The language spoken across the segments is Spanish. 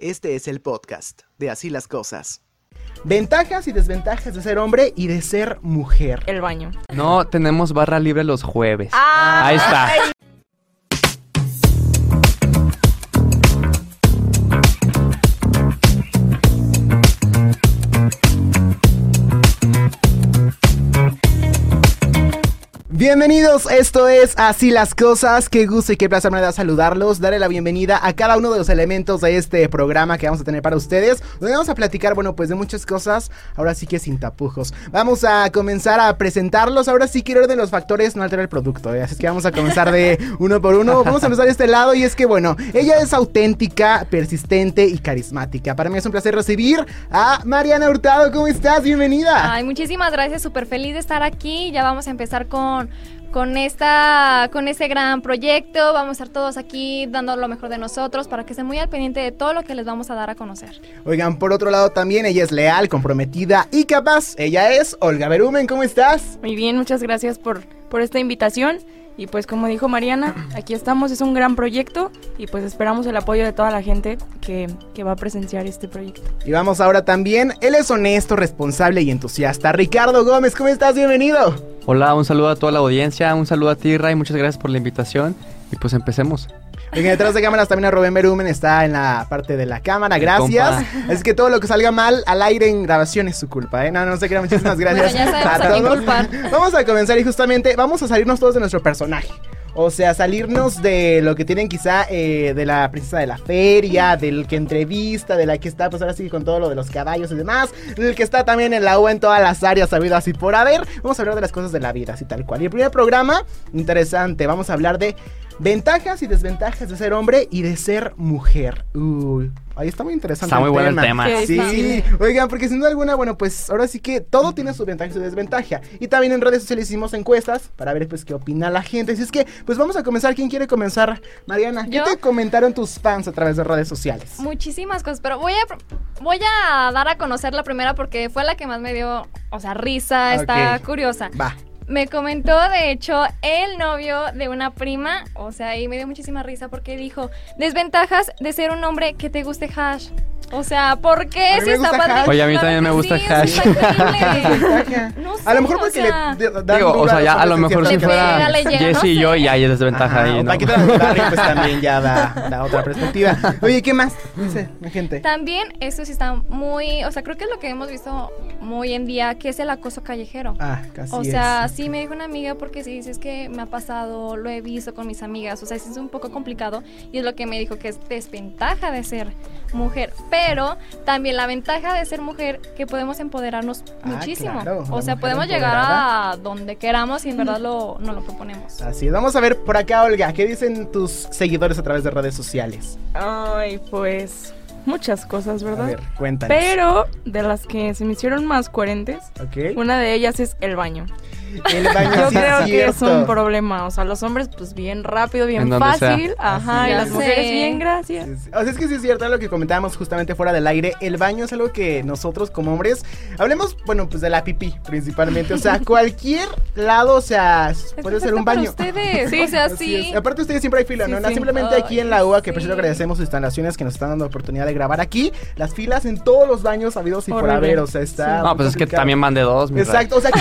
Este es el podcast de Así las Cosas. Ventajas y desventajas de ser hombre y de ser mujer. El baño. No, tenemos barra libre los jueves. Ah, Ahí está. Bienvenidos, esto es Así las Cosas. Qué gusto y qué placer me da saludarlos, darle la bienvenida a cada uno de los elementos de este programa que vamos a tener para ustedes. Donde vamos a platicar, bueno, pues de muchas cosas, ahora sí que sin tapujos. Vamos a comenzar a presentarlos. Ahora sí quiero de los factores no alterar el producto, ¿eh? así es que vamos a comenzar de uno por uno. Vamos a empezar de este lado y es que, bueno, ella es auténtica, persistente y carismática. Para mí es un placer recibir a Mariana Hurtado. ¿Cómo estás? Bienvenida. Ay, muchísimas gracias, súper feliz de estar aquí. Ya vamos a empezar con, con, esta, con este gran proyecto. Vamos a estar todos aquí dando lo mejor de nosotros para que estén muy al pendiente de todo lo que les vamos a dar a conocer. Oigan, por otro lado también ella es leal, comprometida y capaz. Ella es Olga Berumen, ¿cómo estás? Muy bien, muchas gracias por, por esta invitación. Y pues como dijo Mariana, aquí estamos, es un gran proyecto y pues esperamos el apoyo de toda la gente que, que va a presenciar este proyecto. Y vamos ahora también, él es honesto, responsable y entusiasta. Ricardo Gómez, ¿cómo estás? Bienvenido. Hola, un saludo a toda la audiencia, un saludo a ti, Ray, muchas gracias por la invitación. Y pues empecemos. Oigan, detrás de cámaras también a Rubén Berumen está en la parte de la cámara, gracias. compa. Es que todo lo que salga mal al aire en grabación es su culpa, ¿eh? No, no se crean, muchísimas gracias Bueno, ya a quién culpar. Vamos a comenzar y justamente vamos a salirnos todos de nuestro personaje. O sea, salirnos de lo que tienen quizá eh, de la princesa de la feria, del que entrevista, de la que está pues ahora sí con todo lo de los caballos y demás, del que está también en la U en todas las áreas habidas y por haber. Vamos a hablar de las cosas de la vida, así tal cual. Y el primer programa, interesante, vamos a hablar de ventajas y desventajas de ser hombre y de ser mujer. Uy. Ahí está muy interesante. Está muy bueno el tema. Sí, oigan, porque sin duda alguna, bueno, pues ahora sí que todo tiene su ventaja y su desventaja. Y también en redes sociales hicimos encuestas para ver pues qué opina la gente. Así es que, pues vamos a comenzar. ¿Quién quiere comenzar? Mariana, ¿qué ¿Yo? te comentaron tus fans a través de redes sociales? Muchísimas cosas, pero voy a, voy a dar a conocer la primera porque fue la que más me dio, o sea, risa, está curiosa. Va. Me comentó, de hecho, el novio de una prima, o sea, y me dio muchísima risa porque dijo, desventajas de ser un hombre que te guste hash. O sea, ¿por qué? Si está padre. Oye, a mí también me que gusta sí, hash. está. No sé, a lo mejor o porque sea, le dan Digo, o sea, ya a lo mejor si fuera Jesse y yo, ya hay desventaja Ajá, ahí, ¿no? Pues también ya da, da otra perspectiva. Oye, ¿qué más? Dice la gente. También eso sí está muy, o sea, creo que es lo que hemos visto muy en día, que es el acoso callejero. Ah, casi O sea, es. Sí me dijo una amiga porque sí dices que me ha pasado, lo he visto con mis amigas, o sea, es un poco complicado y es lo que me dijo que es desventaja de ser mujer, pero también la ventaja de ser mujer que podemos empoderarnos Ah, muchísimo. claro, la o sea, podemos llegar a donde queramos y en verdad lo, no lo proponemos. Así es. Vamos a ver por acá, Olga, ¿qué dicen tus seguidores a través de redes sociales? Ay, pues muchas cosas, A ¿verdad? ver, cuéntanos. Pero de las que se me hicieron más coherentes, Ok. una de ellas es el baño. El baño Yo sí creo es que es un problema. O sea, los hombres, pues bien rápido, bien sea. fácil. Ajá, Así y las mujeres, bien, gracias. Sí, sí. O sea, es que sí es cierto lo que comentábamos justamente fuera del aire. El baño es algo que nosotros como hombres, hablemos, bueno, pues de la pipí principalmente. O sea, cualquier lado, o sea, puede ser un baño. ustedes, Sí, o sea, sí. es. Aparte ustedes siempre hay fila, Sí, ¿no? sí. Simplemente aquí en la UA, que por cierto agradecemos sus instalaciones que nos están dando la oportunidad de grabar aquí. Las filas en todos los baños habidos y por haber, o sea, está... No, pues es que también van de dos, mi. Exacto, o sea, que,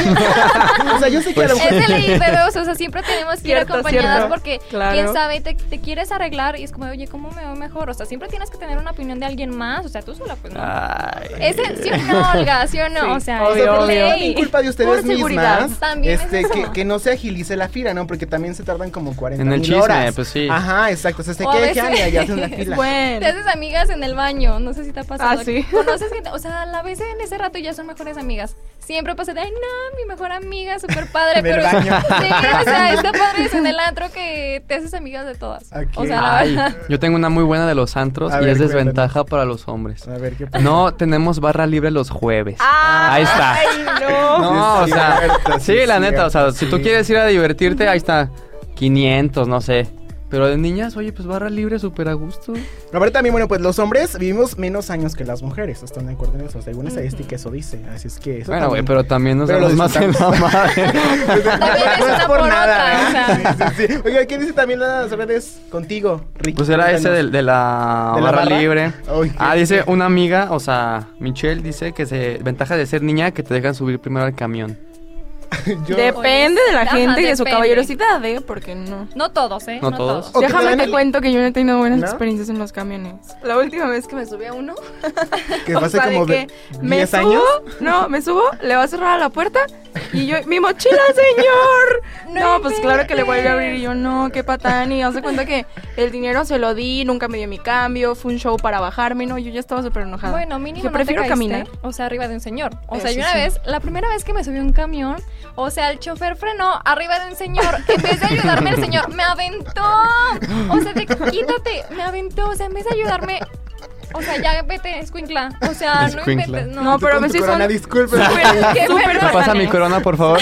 o sea, yo sé que a lo Pues- mejor... Es de ley, bebés, o sea, siempre tenemos que ir acompañadas cierto. porque Claro. quién sabe, te, te quieres arreglar y es como, oye, ¿cómo me veo mejor? O sea, siempre tienes que tener una opinión de alguien más, o sea, tú sola, pues no. Ay. ¿Es en- ¿Sí o no, Olga? ¿Sí o no? Sí, o sea, O sea, es no ley. es culpa de ustedes Por seguridad. mismas. También es este, eso. que, que no se agilice la fila, ¿no? Porque también se tardan como 40 En el mil chisme, horas. pues sí. Ajá, exacto. O sea, se quejan y allá hacen la fila. Bueno. Te haces amigas en el baño, no sé si te ha pasado. Ah, sí. Conoces gente, o sea, la ves en ese rato ya son mejores amigas. Siempre pasa de, ay, no, mi mejor amiga, súper padre, pero... baño. Sí, o sea, está padre eso en el antro que te haces amigas de todas. Ok. O sea, la Ay, verdad. yo tengo una muy buena de los antros A y ver, es cuéntanos. desventaja para los hombres. A ver, ¿qué pasa? No tenemos barra libre los jueves. Ah, Ahí está. Ay, no. No, o sea, cierto, sí, sí, la neta, o sea, si tú quieres ir a divertirte, ahí está, 500, no sé. Pero de niñas, oye, pues barra libre, súper a gusto. Aparte también, bueno, pues los hombres vivimos menos años que las mujeres, ¿están de acuerdo en eso? Según Ujú. estadística eso dice, así es que eso Bueno, güey, pero también nos Pero damos más en la madre. Es No una por nada, o sea. ¿eh? Sí, sí, sí. Oiga, ¿qué dice también las redes contigo, Ricky? Pues era ese de, de la ¿De la barra, barra? libre. Ay, Ah, dice una amiga, o sea, Michelle dice que se ventaja de ser niña que te dejan subir primero al camión. Yo- Depende de la Ajá, gente y de su depende. caballerosidad, ¿eh? Porque no. No todos, ¿eh? No todos. O que Déjame den te el- cuento que yo no he tenido buenas ¿No? experiencias en los camiones. La última vez que me subí a uno, que o sea, de como de que me 10 subo, años. no, me subo, le va a cerrar a la puerta y yo, mi mochila, señor. No No, pues claro que le vuelve a abrir y yo, no, qué patán. Y hace cuenta que el dinero se lo di, nunca me dio mi cambio, fue un show para bajarme, no, yo ya estaba súper enojada. Bueno, mínimo Yo no prefiero te caíste, caminar. O sea, arriba de un señor. O sea, Eso yo una sí. vez, la primera vez que me subí a un camión, o sea, el chofer frenó arriba de un señor. En vez de ayudarme, el señor me aventó. O sea, de, quítate, me aventó. O sea, en vez de ayudarme, o sea, ya vete, escuincla. O sea, no inventes. No, No, pero me sí corona, son- disculpe. Qué súper ¿Me perdón. pasa mi corona, por favor?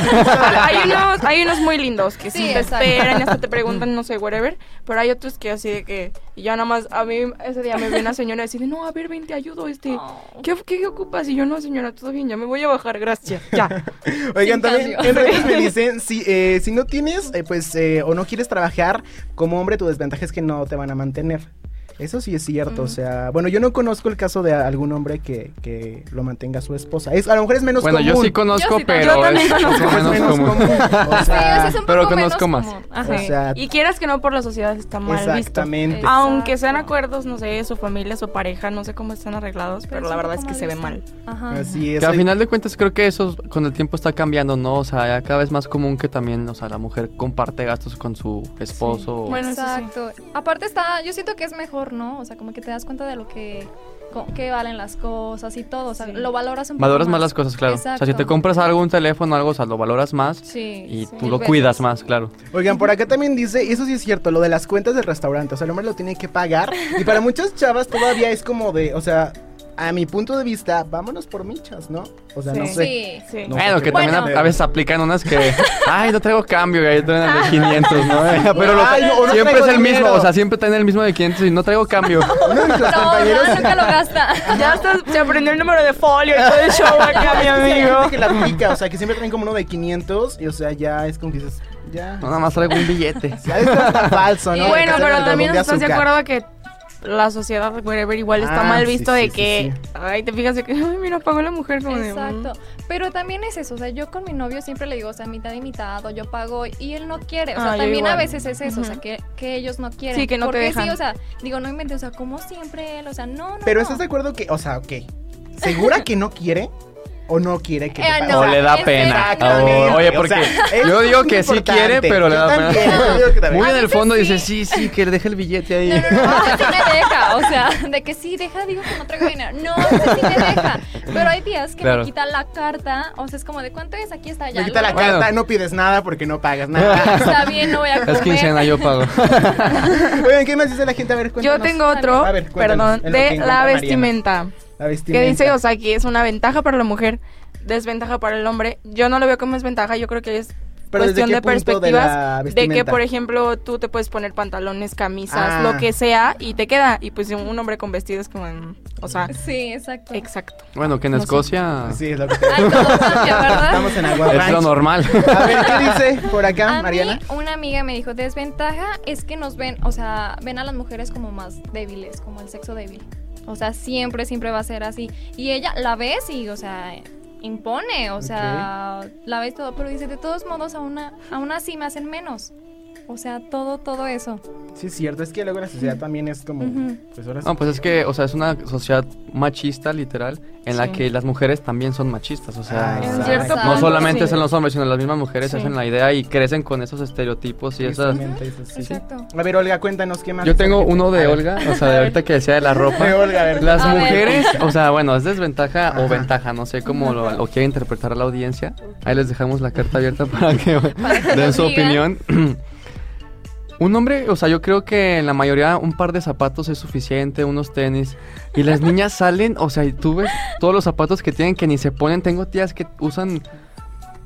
hay unos, hay unos muy lindos que sí, Sí, te esperan y hasta te preguntan, no sé, whatever. Pero hay otros que así de que, y ya nada más, a mí ese día me vio una señora decir, no, a ver, ven, te ayudo, este. Oh. ¿Qué, qué, ocupas? Y yo, no, señora, todo bien, ya me voy a bajar, gracias. Ya. Oigan, Sin también cambio. en redes me dicen, si, eh, si no tienes, eh, pues, eh, o no quieres trabajar como hombre, tu desventaja es que no te van a mantener. Eso sí es cierto, o sea, bueno, yo no conozco el caso de algún hombre que, que lo mantenga su esposa. Es, a lo mejor es menos Bueno, común. yo sí conozco, Yo sí también. pero Yo es conozco. menos común. O Sí, sea, ese es un pero poco menos conozco más. común. Ajá. o sea, Y quieras que no, por la sociedad está mal visto. exactamente. Aunque sean acuerdos, no sé, su familia, su pareja, no sé cómo están arreglados, pero la verdad es que se ve mal. Ajá. Así es. Que al final de cuentas creo que eso con el tiempo está cambiando, ¿no? O sea, ya cada vez más común que también, o sea, la mujer comparte gastos con su esposo. o- Bueno, sí. Exacto. Aparte está, yo siento que es mejor, ¿no? O sea, como que te das cuenta de lo que, valen las cosas y todo. O sea, Sí. lo valoras un poco Valoras más las cosas, claro. O sea, si te compras algo, un teléfono, algo, o sea, lo valoras más Sí. y sí, tú lo veces. cuidas más, claro. Oigan, por acá también dice, y eso sí es cierto, lo de las cuentas del restaurante, o sea, el hombre lo tiene que pagar. Y para muchas chavas todavía es como de, o sea, a mi punto de vista, vámonos por michas, ¿no? O sea, no Sí. sé. Sí. Sí. No bueno, sé que también Bueno. a, a veces aplican unas que, ay, no traigo cambio, y ahí traen el de 500, ¿no? Pero lo- Ay, no siempre traigo es el dinero. mismo, o sea, siempre traen el mismo de 500 y no traigo cambio. No, no, nunca lo gasta. Ya hasta se aprendió el número de folio y todo el show acá, mi amigo. que la aplica, o sea, que siempre traen como uno de 500 y o sea, ya es como que dices, ya. No, nada más traigo un billete. Ya esto está falso, ¿no? Y bueno, pero también estás de acuerdo que la sociedad, whatever, igual está Ah, mal visto sí, de sí, que, sí. ay, te fijas de que, ay, mira, pagó la mujer como de, Exacto. mm. Pero también es eso, o sea, yo con mi novio siempre le digo, o sea, mitad y mitad, o yo pago, y él no quiere. O sea, Ah, también a veces es eso, o sea, que, que ellos no quieren. Sí, que no te Porque dejan. sí, o sea, digo, no inventes, o sea, como siempre él, o sea, no, no. Pero no. estás de acuerdo que, o sea, ok, ¿segura que no quiere? ¿O no quiere que Eh, no, o le da pena. Exactamente. O- oye, O porque sea, yo digo que sí quiere, pero le Yo da pena. también, yo también. Muy en el fondo sí. dice, sí, sí, que le deje el billete ahí. No, no, no, sí me deja, o sea, de que sí, deja, digo que no traigo dinero. No, sí me deja. Pero hay días que Claro. me quita la carta, o sea, es como de cuánto es, aquí está ya. Me quita la Bueno. carta, no pides nada porque no pagas nada. Está bien, no voy a comer. Es quincena, yo pago. Oigan, ¿qué más dice la gente? A ver, Yo cuéntanos. tengo otro, A ver, perdón, de la Mariana. Vestimenta. La Que vestimenta. dice, o sea, que es una ventaja para la mujer, desventaja para el hombre. Yo no lo veo como desventaja, yo creo que es Pero ¿desde cuestión qué de perspectivas. De, que, por ejemplo, tú te puedes poner pantalones, camisas, Ah. lo que sea, y te queda. Y pues un hombre con vestido es como, mm, o sea, Sí, exacto. exacto. Bueno, que en No sé. Escocia Sí, es lo que Ay, todo cambia, ¿verdad? Estamos en Agua es lo Ranch. normal. A ver, ¿qué dice por acá, A Mariana? mí, una amiga me dijo, desventaja es que nos ven, o sea, ven a las mujeres como más débiles, como el sexo débil. O sea, siempre, siempre va a ser así. Y ella la ves y, o sea, impone, o sea, la ves todo, pero dice, de todos modos, aún, a- aún así me hacen menos. O sea, todo, todo eso. Sí, es cierto, es que luego la sociedad también es como, Ujú. pues ahora. No, pues es que, o sea, es una sociedad machista, literal, en la Sí. que las mujeres también son machistas. O sea, Ah, no punto, solamente sí. son los hombres, sino las mismas mujeres Sí. hacen la idea y crecen con esos estereotipos y esas... Justamente eso, sí. Exacto. A ver, Olga, cuéntanos qué más. Yo tengo la uno A de ver. Olga, o sea, de ahorita que decía de la ropa. De Olga, a ver. Las A ver. mujeres, o sea, bueno, es desventaja o Ajá. ventaja, no sé cómo lo, lo quiere interpretar la audiencia. Ahí les dejamos la carta abierta para que que den su digan. opinión. Un hombre, o sea, yo creo que en la mayoría un par de zapatos es suficiente, unos tenis. Y las niñas salen, o sea, y tú ves todos los zapatos que tienen que ni se ponen. Tengo tías que usan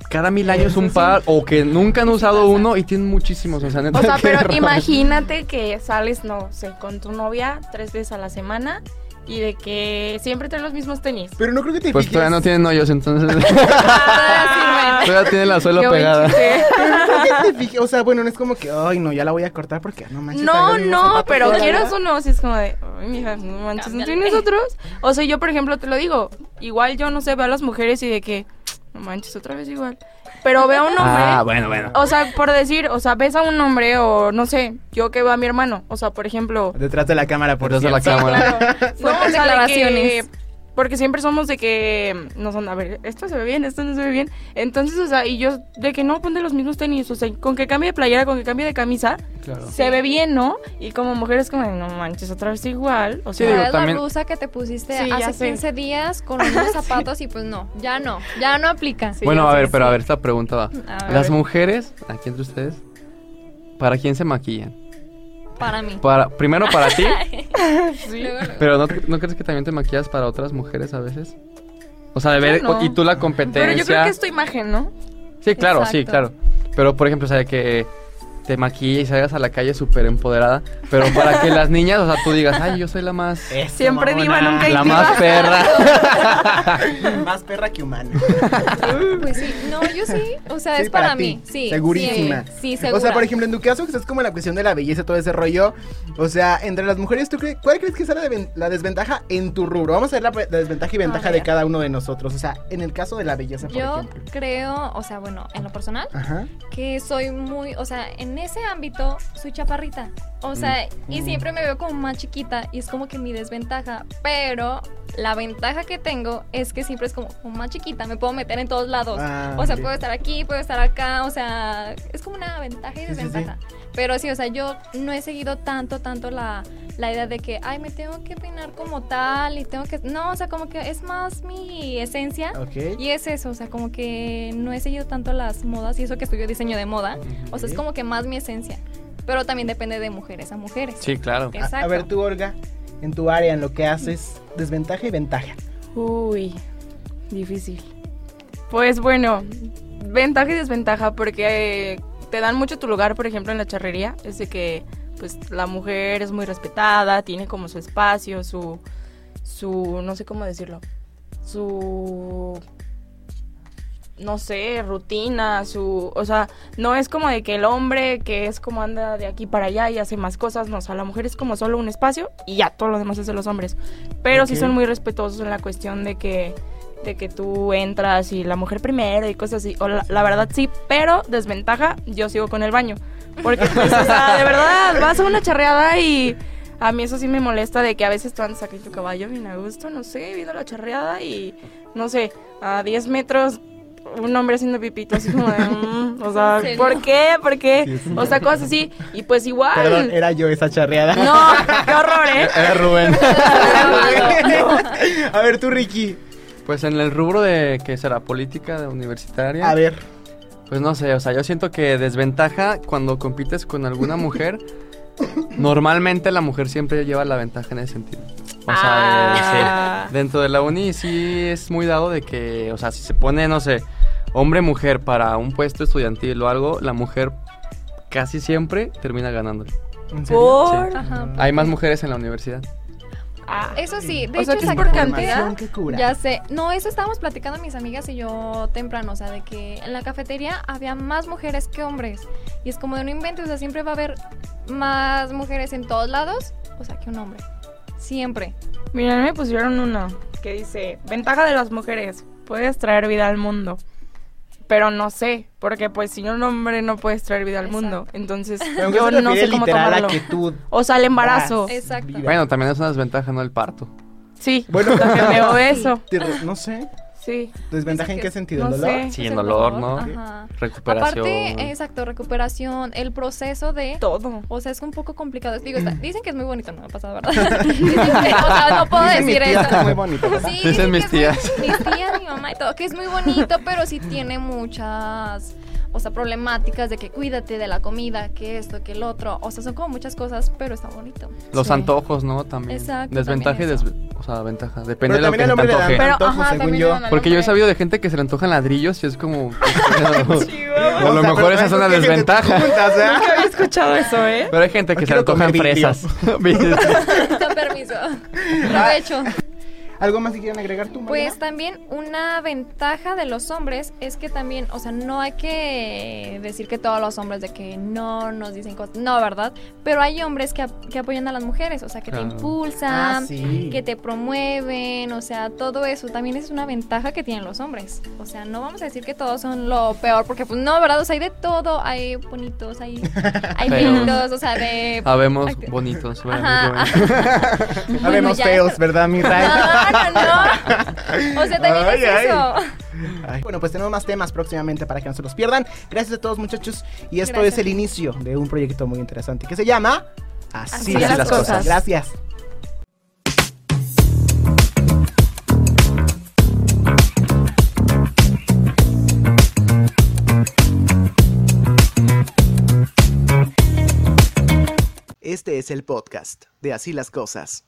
cada mil años un sí. par o que nunca han usado uno y tienen muchísimos. O sea, neta, O sea, pero raro. imagínate que sales, no sé, con tu novia tres veces a la semana y de que siempre traen los mismos tenis. Pero no creo que te Pues fijes. todavía no tienen hoyos, entonces Ah, todavía tienen la suela pegada. Pero que te fijes. O sea, bueno, no es como que, ay, no, ya la voy a cortar porque no manches. No, no, pero la quieras o no, si es como de, ay, mija, no manches, ¿no tienes otros? O sea, yo, por ejemplo, te lo digo, igual yo, no sé, veo a las mujeres y de que, no manches, otra vez igual. Pero veo a un hombre, Ah, bueno, bueno. o sea, por decir, o sea, ves a un hombre o, no sé, yo que veo a mi hermano, o sea, por ejemplo... Detrás de la cámara, por Detrás de la cámara. Claro. No, o Fuertes sea, de que- declaraciones. Porque siempre somos de que no son, a ver, esto se ve bien, esto no se ve bien. Entonces, o sea, y yo de que no ponte los mismos tenis, o sea, con que cambie de playera, con que cambie de camisa, Claro. se ve bien, ¿no? Y como mujeres como, no manches, otra vez igual, o Sí, sea, digo, Traes también- la blusa que te pusiste Sí, hace sé. 15 días con los mismos zapatos y pues no, ya no, ya no aplica. Sí, bueno, a ver, pero sí. a ver, esta pregunta va. A ver, Las mujeres, aquí entre ustedes, ¿para quién se maquillan? Para mí. Para, primero para ti, sí. Luego, luego. pero ¿no, ¿no crees que también te maquillas para otras mujeres a veces? O sea, de ver, no. y tú la competencia. Pero yo creo que es tu imagen, ¿no? Sí, claro, sí, claro. Pero, por ejemplo, o sea, que te maquilles y salgas a la calle súper empoderada. Pero para que las niñas, o sea, tú digas, ay, yo soy la más... Eso, Siempre diva, nunca La diva. más perra. Más perra que humana. Pues sí, no, yo sí, o sea, Sí, es para, mí, sí. segurísima. Sí, sí, segura. O sea, por ejemplo, en tu caso, que estás como en la cuestión de la belleza, todo ese rollo. O sea, entre las mujeres, ¿tú crees, ¿cuál crees que sea la, de- la desventaja en tu rubro? Vamos a ver la, la desventaja y ventaja de cada uno de nosotros. O sea, en el caso de la belleza, por yo ejemplo. creo, o sea, bueno, en lo personal, Ajá. que soy muy, o sea, en ese ámbito soy chaparrita. O sea, y Mm. siempre me veo como más chiquita y es como que mi desventaja. Pero la ventaja que tengo es que siempre es como, como más chiquita, me puedo meter en todos lados. Ah, o sea, puedo estar aquí, puedo estar acá, o sea, es como una ventaja y Sí, sí, sí. Pero sí, o sea, yo no he seguido tanto, tanto la, la idea de que, ay, me tengo que peinar como tal y tengo que... No, o sea, como que es más mi esencia. Ok. Y es eso, o sea, como que no he seguido tanto las modas y eso que estudio diseño de moda. O sea, es como que más mi esencia. Pero también depende de mujeres a mujeres. Sí, claro. A- A, Exacto. ver tú, Olga, en tu área, en lo que haces, desventaja y ventaja. Uy, difícil. Pues bueno, ventaja y desventaja porque eh, te dan mucho tu lugar, por ejemplo, en la charrería. Es de que pues la mujer es muy respetada, tiene como su espacio, su, su, no sé cómo decirlo, su, no sé, rutina, su, o sea, no es como de que el hombre que es como anda de aquí para allá y hace más cosas, no, o sea, la mujer es como solo un espacio y ya, todo lo demás es de los hombres. Pero sí son muy respetuosos en la cuestión de que de que tú entras y la mujer primero y cosas así. O la, la verdad sí, pero desventaja, yo sigo con el baño. Porque, pues, o sea, de verdad, vas a una charreada y a mí eso sí me molesta de que a veces tú andas aquí en tu caballo bien a gusto, no sé, viendo la charreada y, no sé, a 10 metros un hombre haciendo pipito así como de, mm, o sea. ¿por qué? ¿Por qué? Sí, sí. O sea, cosas así. Y pues igual. Perdón, era yo esa charreada. No, qué horror, ¿eh? Era Rubén. A ver tú, Ricky. Pues en el rubro de, ¿qué será? Política de universitaria. A ver. Pues no sé, o sea, yo siento que desventaja cuando compites con alguna mujer. normalmente la mujer siempre lleva la ventaja en ese sentido. O sea, Ah. eh, sí, dentro de la uni sí es muy dado de que, o sea, si se pone, no sé, hombre-mujer para un puesto estudiantil o algo, la mujer casi siempre termina ganándole. ¿En serio? Por. Ajá. Hay más mujeres en la universidad. Ah. Eso sí, de O hecho sea, que es esa por cantidad- que cura. Ya sé. No, eso estábamos platicando mis amigas y yo temprano, o sea, de que en la cafetería había más mujeres que hombres. Y es como de no inventes, o sea, siempre va a haber más mujeres en todos lados, o sea, que un hombre. Siempre. Mira, me pusieron uno que dice, ventaja de las mujeres, puedes traer vida al mundo. Pero no sé, porque pues si un hombre no puedes traer vida al Exacto. mundo, entonces Pero ¿en qué yo no sé cómo literal tomarlo. a que tú O sea, el embarazo. Exacto. vida? Bueno, también es una desventaja, ¿no? El parto. Sí, Bueno, también veo eso. No sé. Sí. ¿Desventaja en qué que- sentido? no ¿El dolor? sé. Sí, el dolor, ¿no? ajá. Recuperación. Aparte, exacto, recuperación, el proceso de... Todo. O sea, es un poco complicado. Digo, está- dicen que es muy bonito, no me ha pasado, ¿verdad? Dicen que- o sea, no puedo Dicen decir eso. que es muy bonito. ¿verdad? Sí, Dicen dicen mis que es muy- tías. mis tías, mi mamá y todo, que es muy bonito, pero sí tiene muchas. O sea, problemáticas de que cuídate de la comida, que esto, que el otro. O sea, son como muchas cosas, pero está bonito. Los Sí. antojos, ¿no? También. Exacto, Desventaja y des... O sea, ventaja. Depende Pero de lo que se le te antoje. Pero, antojos, ajá, según yo. Porque yo he sabido de gente que se le antojan ladrillos y es como... pues. A lo mejor esa es una desventaja. juntas, ¿eh? Nunca había escuchado eso, ¿eh? Pero hay gente que se le antojan fresas. Con permiso. Provecho. ¿Algo más que quieran agregar tú, Mariana? Pues también una ventaja de los hombres es que también, o sea, no hay que decir que todos los hombres de que no nos dicen cosas, no, ¿verdad? Pero hay hombres que, ap- que apoyan a las mujeres, o sea, que Claro. te impulsan, Ah, sí. que te promueven, o sea, todo eso también es una ventaja que tienen los hombres. O sea, no vamos a decir que todos son lo peor, porque pues no, ¿verdad? O sea, hay de todo, hay bonitos, hay, hay Feos. feitos, o sea, de... Habemos bonitos. bueno. ajá. Habemos feos, ¿verdad, mi Ray? No. O sea, también Ay, es ay. eso. Ay, Bueno, pues tenemos más temas próximamente para que no se los pierdan. Gracias a todos, muchachos. Y esto Gracias. es el inicio de un proyecto muy interesante que se llama Así, Así las, las cosas. cosas. Gracias. Este es el podcast de Así las cosas.